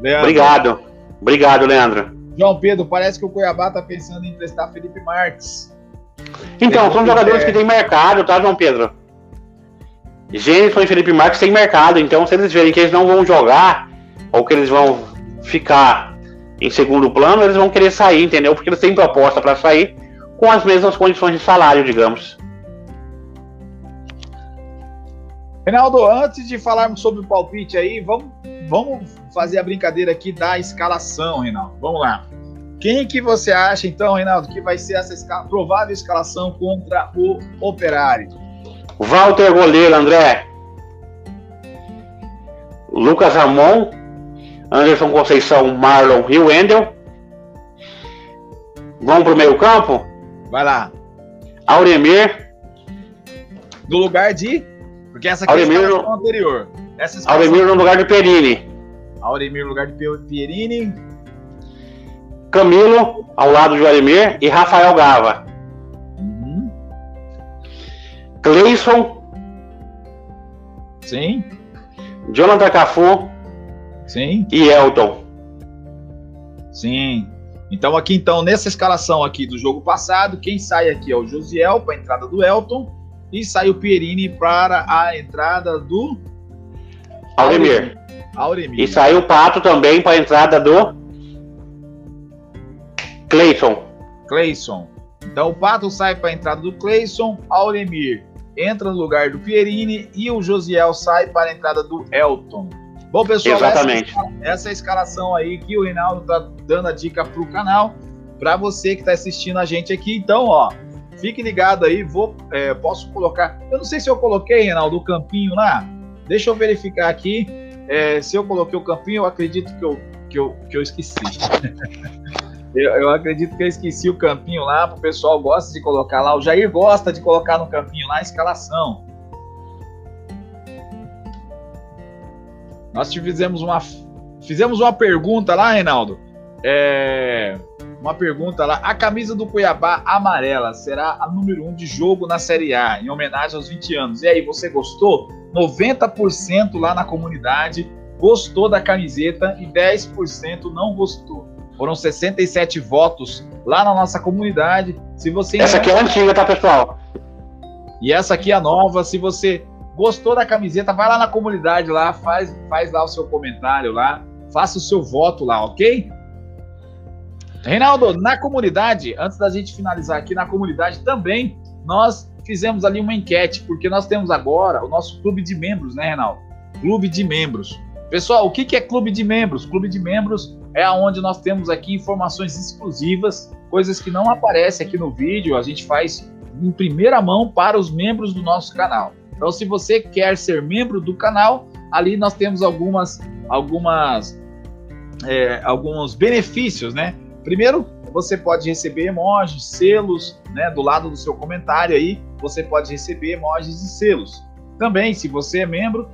Speaker 2: Leandro. Obrigado. Obrigado, Leandro.
Speaker 1: João Pedro, parece que o Cuiabá tá pensando em emprestar Felipe Marques.
Speaker 2: Então, são jogadores que têm mercado, tá, João Pedro? Gênison e Felipe Marques têm mercado, então se eles verem que eles não vão jogar, ou que eles vão ficar em segundo plano, eles vão querer sair, entendeu? Porque eles têm proposta para sair com as mesmas condições de salário, digamos.
Speaker 1: Reinaldo, antes de falarmos sobre o palpite aí, vamos, vamos fazer a brincadeira aqui da escalação, Reinaldo. Vamos lá. Quem que você acha, então, Reinaldo, que vai ser essa escala, provável escalação contra o Operário?
Speaker 2: Walter Goleiro, André. Lucas Ramon, Anderson Conceição, Marlon e Wendel. Vamos pro meio campo?
Speaker 1: Vai lá.
Speaker 2: Auremir.
Speaker 1: No lugar de porque essa aqui
Speaker 2: Auremir,
Speaker 1: é a escalação anterior.
Speaker 2: Essa Auremir no lugar de Perini.
Speaker 1: Auremir no lugar de Pierini.
Speaker 2: Camilo ao lado de Auremir e Rafael Gava. Cleison.
Speaker 1: Sim.
Speaker 2: Jonathan Cafu.
Speaker 1: Sim.
Speaker 2: E Elton.
Speaker 1: Sim. Então aqui então nessa escalação aqui do jogo passado, quem sai aqui é o Josiel para a entrada do Elton e sai o Pierini para a entrada do
Speaker 2: Auremir. Auremir. E saiu o Pato também para a entrada do Cleison.
Speaker 1: Cleison. Então o Pato sai para a entrada do Cleison, Auremir entra no lugar do Pierini e o Josiel sai para a entrada do Elton. Bom, pessoal,
Speaker 2: Exatamente.
Speaker 1: Essa, essa é a escalação aí que o Reinaldo tá dando a dica pro canal, para você que está assistindo a gente aqui. Então, ó, Fique ligado aí, vou, é, posso colocar. Eu não sei se eu coloquei, Reinaldo, o campinho lá. Deixa eu verificar aqui. É, se eu coloquei o campinho, eu acredito que eu, que eu, que eu esqueci. eu, eu, acredito que eu esqueci o campinho lá. O pessoal gosta de colocar lá. O Jair gosta de colocar no campinho lá a escalação. Nós fizemos uma, fizemos uma pergunta lá, Reinaldo. É, uma pergunta lá. A camisa do Cuiabá amarela será a número 1 um de jogo na Série A, em homenagem aos 20 anos. E aí, você gostou? 90% lá na comunidade gostou da camiseta e 10% não gostou. Foram 67 votos lá na nossa comunidade. Se você
Speaker 2: Essa aqui é a antiga, tá, pessoal?
Speaker 1: E essa aqui é a nova. Se você gostou da camiseta, vai lá na comunidade lá, faz, faz lá o seu comentário lá, faça o seu voto lá, ok? Reinaldo, na comunidade, antes da gente finalizar aqui, na comunidade também, nós fizemos ali uma enquete, porque nós temos agora o nosso clube de membros, né, Reinaldo? Clube de membros. Pessoal, o que é clube de membros? Clube de membros é onde nós temos aqui informações exclusivas, coisas que não aparecem aqui no vídeo, a gente faz em primeira mão para os membros do nosso canal. Então, se você quer ser membro do canal, ali nós temos algumas, algumas, é, alguns benefícios, né? Primeiro, você pode receber emojis, selos, né? Do lado do seu comentário aí, você pode receber emojis e selos. Também, se você é membro,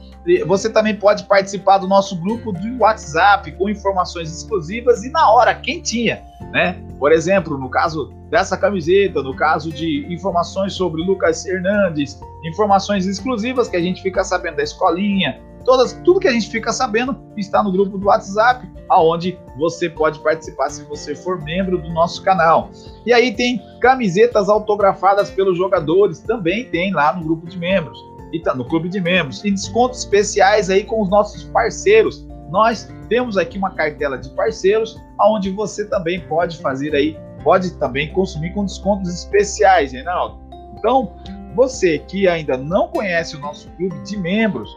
Speaker 1: você também pode participar do nosso grupo do WhatsApp com informações exclusivas e na hora, quentinha, né? Por exemplo, no caso dessa camiseta, no caso de informações sobre Lucas Hernandes, informações exclusivas que a gente fica sabendo da escolinha, todas, tudo que a gente fica sabendo está no grupo do WhatsApp, aonde você pode participar se você for membro do nosso canal. E aí tem camisetas autografadas pelos jogadores, também tem lá no grupo de membros e tá no clube de membros e descontos especiais aí com os nossos parceiros. Nós temos aqui uma cartela de parceiros aonde você também pode fazer aí, pode também consumir com descontos especiais, Reinaldo. Então, você que ainda não conhece o nosso clube de membros,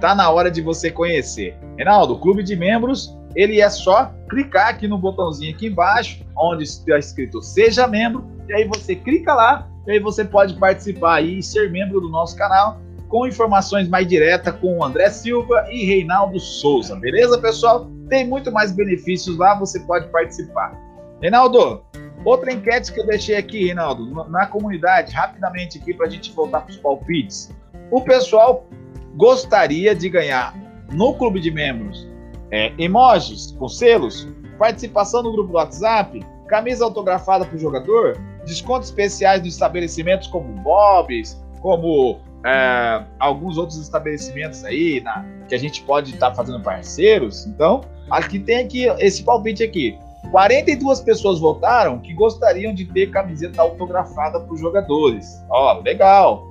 Speaker 1: tá na hora de você conhecer. Reinaldo, o clube de membros, ele é só clicar aqui no botãozinho aqui embaixo, onde está escrito seja membro, e aí você clica lá, e aí você pode participar aí e ser membro do nosso canal com informações mais diretas com o André Silva e Reinaldo Souza. Beleza, pessoal? Tem muito mais benefícios lá, você pode participar. Reinaldo, outra enquete que eu deixei aqui, Reinaldo, na comunidade, rapidamente aqui para a gente voltar para os palpites. O pessoal gostaria de ganhar no clube de membros é, emojis com selos, participação no grupo do WhatsApp, camisa autografada para o jogador, descontos especiais nos estabelecimentos como Bob's, como é, alguns outros estabelecimentos aí na, que a gente pode estar tá fazendo parceiros. Então, aqui tem aqui esse palpite aqui. 42 pessoas votaram que gostariam de ter camiseta autografada para os jogadores. Ó, legal.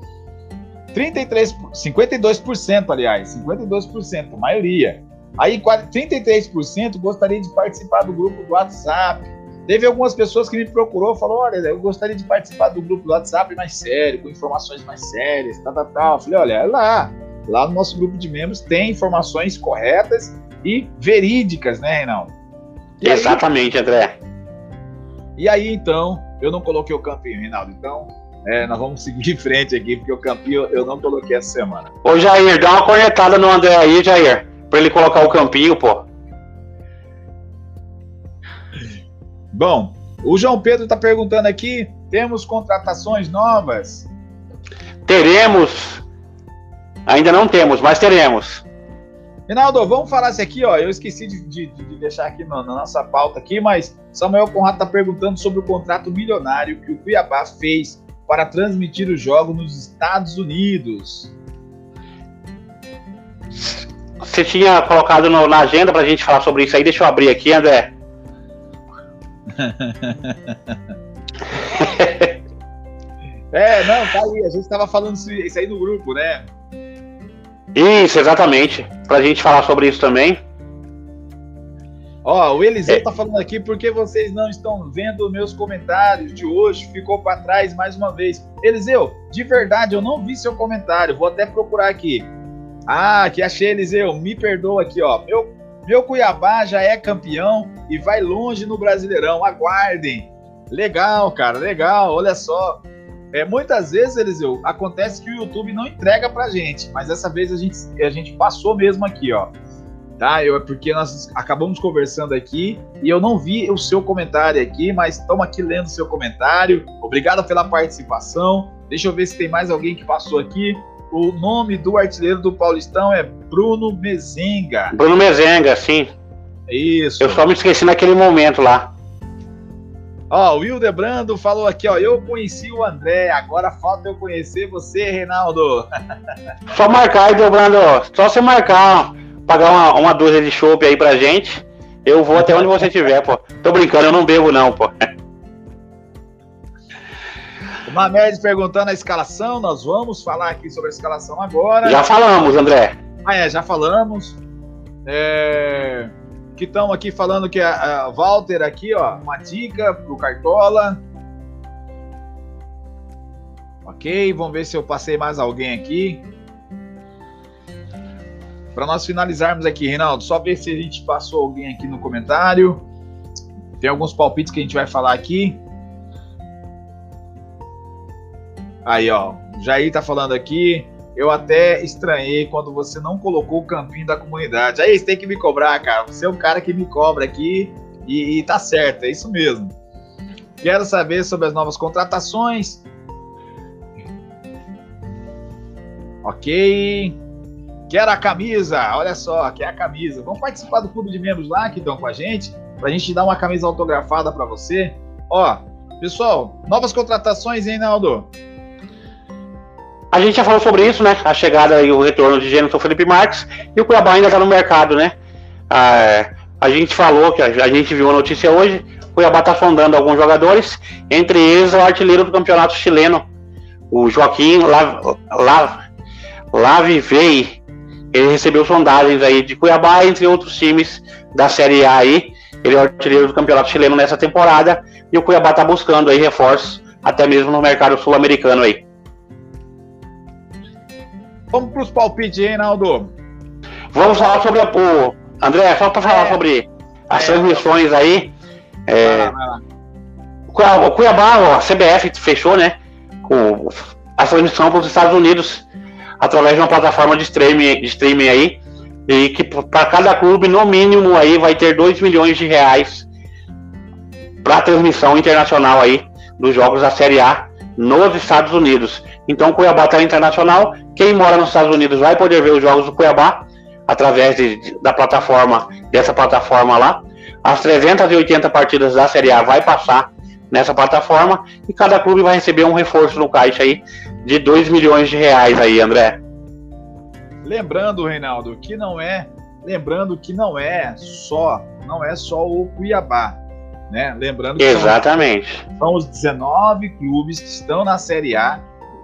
Speaker 1: 33, 52%, aliás, 52%, a maioria. Aí 33% gostaria de participar do grupo do WhatsApp. Teve algumas pessoas que me procurou, falou, olha, eu gostaria de participar do grupo do WhatsApp mais sério, com informações mais sérias, tal, tal, tal. Eu falei, olha, é lá, lá no nosso grupo de membros tem informações corretas e verídicas, né, Reinaldo?
Speaker 2: E Exatamente, aí, André.
Speaker 1: E aí, então, eu não coloquei o campinho, Reinaldo, então é, nós vamos seguir em frente aqui, porque o campinho eu não coloquei essa semana.
Speaker 2: Ô, Jair, dá uma cornetada no André aí, Jair, pra ele colocar o campinho, pô.
Speaker 1: Bom, o João Pedro está perguntando aqui: temos contratações novas?
Speaker 2: Teremos. Ainda não temos, mas teremos.
Speaker 1: Rinaldo, vamos falar isso aqui, ó. Eu esqueci de, de, de deixar aqui na, na, nossa pauta aqui, mas Samuel Conrado está perguntando sobre o contrato milionário que o Cuiabá fez para transmitir o jogo nos Estados Unidos.
Speaker 2: Você tinha colocado no, na agenda para a gente falar sobre isso aí? Deixa eu abrir aqui, André.
Speaker 1: é, não, tá aí. A gente estava falando isso aí no grupo, né?
Speaker 2: Isso, exatamente. Pra gente falar sobre isso também.
Speaker 1: Ó, o Eliseu é. tá falando aqui porque vocês não estão vendo meus comentários de hoje, ficou para trás mais uma vez. Eliseu, de verdade, eu não vi seu comentário, vou até procurar aqui. Ah, que achei, Eliseu, me perdoa aqui, ó. Meu meu Cuiabá já é campeão e vai longe no Brasileirão. Aguardem. Legal, cara, legal. Olha só. É, muitas vezes, Eliseu, acontece que o YouTube não entrega pra gente, mas dessa vez a gente, a gente passou mesmo aqui, ó. Tá? Eu, é porque nós acabamos conversando aqui e eu não vi o seu comentário aqui, mas estamos aqui lendo o seu comentário. Obrigado pela participação. Deixa eu ver se tem mais alguém que passou aqui. O nome do artilheiro do Paulistão é Bruno Mezenga.
Speaker 2: Bruno Mezenga, sim.
Speaker 1: Isso.
Speaker 2: Eu só me esqueci naquele momento lá.
Speaker 1: Ó, o Wilder Brando falou aqui, ó. Eu conheci o André, agora falta eu conhecer você, Reinaldo.
Speaker 2: Só marcar, Wilder Brando. Só você marcar, pagar uma, uma dúzia de chopp aí pra gente. Eu vou até onde você estiver, pô. Tô brincando, eu não bebo, não, pô.
Speaker 1: Mamed perguntando a escalação, nós vamos falar aqui sobre a escalação agora.
Speaker 2: Já falamos, André.
Speaker 1: Ah, é, já falamos. É, que estão aqui falando que a, a Walter aqui, ó, uma dica pro Cartola. Ok, vamos ver se eu passei mais alguém aqui. Para nós finalizarmos aqui, Reinaldo, só ver se a gente passou alguém aqui no comentário. Tem alguns palpites que a gente vai falar aqui. Aí, ó, Jair tá falando aqui. Eu até estranhei quando você não colocou o campinho da comunidade. Aí você tem que me cobrar, cara. Você é um cara que me cobra aqui e, e tá certo, é isso mesmo. Quero saber sobre as novas contratações. Ok. Quero a camisa, olha só, quer a camisa. Vamos participar do clube de membros lá que estão com a gente, pra gente dar uma camisa autografada para você. Ó, pessoal, novas contratações, hein, Naldo?
Speaker 2: A gente já falou sobre isso, né? A chegada e o retorno de Gênesis Felipe Marques e o Cuiabá ainda está no mercado, né? Ah, a gente falou que a, gente viu a notícia hoje, o Cuiabá está sondando alguns jogadores, entre eles o artilheiro do campeonato chileno, o Joaquim Lavivei. Ele recebeu sondagens aí de Cuiabá, entre outros times da Série A aí. Ele é o artilheiro do campeonato chileno nessa temporada e o Cuiabá está buscando aí reforços, até mesmo no mercado sul-americano aí.
Speaker 1: Vamos para os palpites, hein, Naldo?
Speaker 2: Vamos falar sobre a. O, André, só para falar é. sobre as é. transmissões aí. É, o Cuiabá, a CBF fechou, né? Com a transmissão para os Estados Unidos através de uma plataforma de streaming, de streaming aí. E que para cada clube, no mínimo, aí vai ter 2 milhões de reais para transmissão internacional aí dos jogos da Série A nos Estados Unidos. Então, Cuiabá está internacional. Quem mora nos Estados Unidos vai poder ver os jogos do Cuiabá através de, da plataforma, dessa plataforma lá. As 380 partidas da Série A vai passar nessa plataforma e cada clube vai receber um reforço no caixa aí de 2 milhões de reais aí, André.
Speaker 1: Lembrando, Reinaldo, que não é, lembrando que não é só, não é só o Cuiabá, né? Lembrando que
Speaker 2: Exatamente.
Speaker 1: São, são os 19 clubes que estão na Série A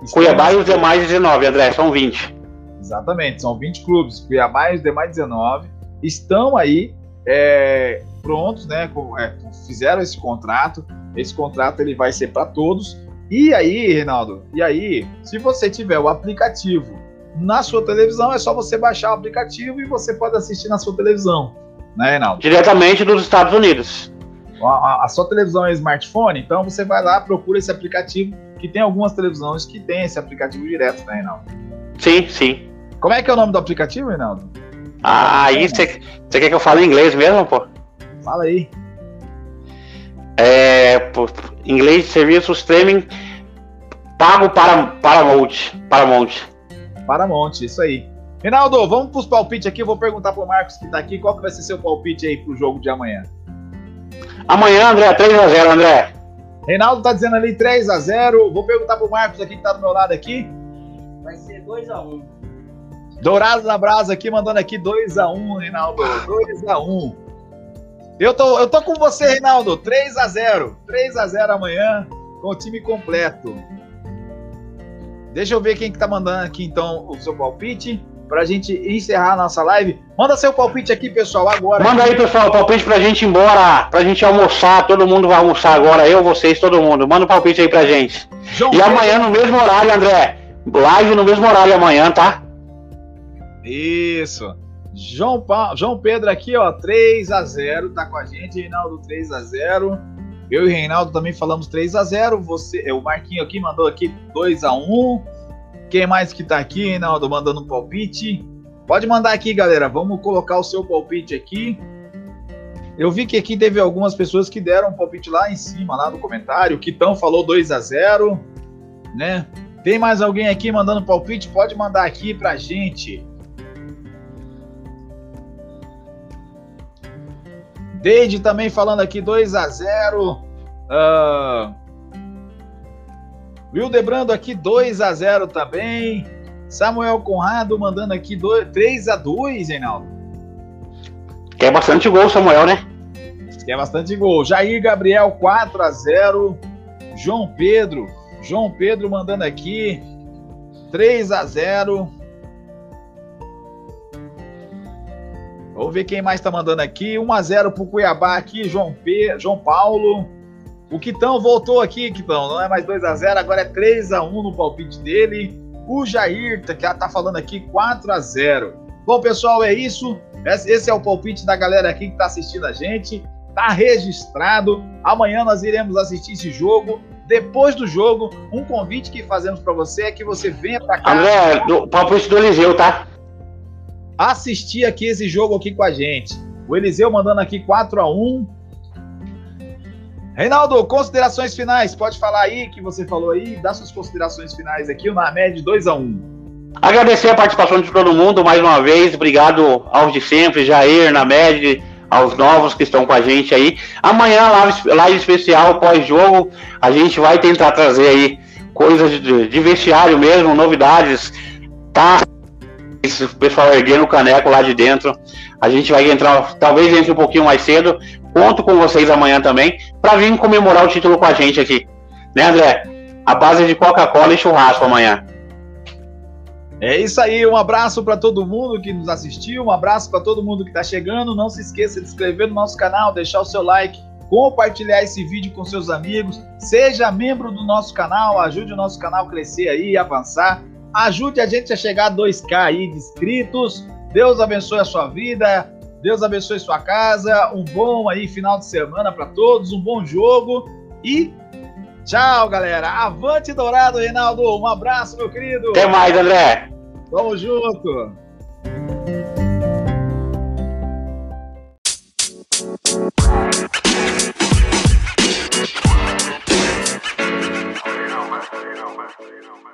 Speaker 2: Cuiabá e os demais 19, André, são 20.
Speaker 1: Exatamente, são 20 clubes. Cuiabá e os demais 19 estão aí é, prontos, né? Com, é, fizeram esse contrato. Esse contrato ele vai ser para todos. E aí, Reinaldo, e aí, se você tiver o aplicativo na sua televisão, é só você baixar o aplicativo e você pode assistir na sua televisão, né, Reinaldo?
Speaker 2: Diretamente dos Estados Unidos.
Speaker 1: A, a, a sua televisão é smartphone, então você vai lá, procura esse aplicativo que tem algumas televisões que tem esse aplicativo direto, né, Reinaldo?
Speaker 2: Sim, sim.
Speaker 1: Como é que é o nome do aplicativo, Reinaldo?
Speaker 2: Ah, aí você quer que eu fale inglês mesmo, pô?
Speaker 1: Fala aí.
Speaker 2: É, pô, inglês de serviço streaming pago para Paramount. Paramount.
Speaker 1: Paramount, isso aí. Reinaldo, vamos para os palpites aqui. Eu vou perguntar para o Marcos que está aqui qual que vai ser seu palpite aí para o jogo de amanhã.
Speaker 2: Amanhã, André, 3x0, André.
Speaker 1: Reinaldo tá dizendo ali 3 x 0 Vou perguntar pro Marcos aqui que tá do meu lado aqui.
Speaker 3: Vai ser 2 x 1
Speaker 1: Dourados na brasa aqui, mandando aqui 2 x 1 Reinaldo. 2 x 1 eu tô, eu tô com você, Reinaldo. 3 x 0 3 x 0 amanhã, com o time completo. Deixa eu ver quem que tá mandando aqui, então, o seu palpite para a gente encerrar a nossa live. Manda seu palpite aqui, pessoal, agora.
Speaker 2: Manda aí, pessoal, palpite para a gente ir embora, para a gente almoçar. Todo mundo vai almoçar agora, eu, vocês, todo mundo. Manda o um palpite aí para gente. João e Pedro... amanhã no mesmo horário, André. Live no mesmo horário amanhã, tá?
Speaker 1: Isso. João, pa... João Pedro aqui, ó, 3 a 0 tá com a gente. Reinaldo 3 a 0 Eu e Reinaldo também falamos 3 a 0 Você, o Marquinho aqui mandou aqui 2 a 1 quem mais que tá aqui, Reinaldo, mandando um palpite? Pode mandar aqui, galera. Vamos colocar o seu palpite aqui. Eu vi que aqui teve algumas pessoas que deram um palpite lá em cima, lá no comentário. O Quitão falou 2 a 0 né? Tem mais alguém aqui mandando palpite? Pode mandar aqui pra gente. Deide também falando aqui 2 a 0 uh, Wildebrando aqui 2 a 0 também. Samuel Conrado mandando aqui 2, 3 a 2 Reinaldo.
Speaker 2: Quer bastante gol, Samuel, né?
Speaker 1: Quer bastante gol. Jair Gabriel 4 a 0 João Pedro. João Pedro mandando aqui 3 a 0 Vamos ver quem mais está mandando aqui. 1 a 0 para o Cuiabá aqui, João, P, João Paulo. O Quitão voltou aqui, Quitão. Não é mais 2 a 0 agora é 3 a 1 no palpite dele. O Jair tá, tá falando aqui 4 a 0 Bom, pessoal, é isso. Esse é o palpite da galera aqui que está assistindo a gente. Tá registrado. Amanhã nós iremos assistir esse jogo. Depois do jogo, um convite que fazemos para você é que você venha para cá.
Speaker 2: André, do palpite do Eliseu, tá?
Speaker 1: Assistir aqui esse jogo aqui com a gente. O Eliseu mandando aqui 4 a 1 Reinaldo, considerações finais. Pode falar aí que você falou aí, dá suas considerações finais aqui. O Named 2 a 1
Speaker 2: Agradecer a participação de todo mundo mais uma vez. Obrigado aos de sempre, Jair, Named, aos novos que estão com a gente aí. Amanhã, live, live especial pós-jogo, a gente vai tentar trazer aí coisas de, de vestiário mesmo, novidades, tá? O pessoal erguendo o caneco lá de dentro. A gente vai entrar, talvez entre um pouquinho mais cedo. Conto com vocês amanhã também, para vir comemorar o título com a gente aqui. Né, André? A base de Coca-Cola e churrasco amanhã.
Speaker 1: É isso aí, um abraço para todo mundo que nos assistiu, um abraço para todo mundo que está chegando. Não se esqueça de se inscrever no nosso canal, deixar o seu like, compartilhar esse vídeo com seus amigos, seja membro do nosso canal, ajude o nosso canal a crescer aí, avançar, ajude a gente a chegar a 2K aí de inscritos. Deus abençoe a sua vida, Deus abençoe sua casa, um bom aí final de semana para todos, um bom jogo e Tchau, galera. Avante Dourado, Reinaldo. Um abraço, meu querido.
Speaker 2: Até mais, André.
Speaker 1: Tamo junto. You know, man.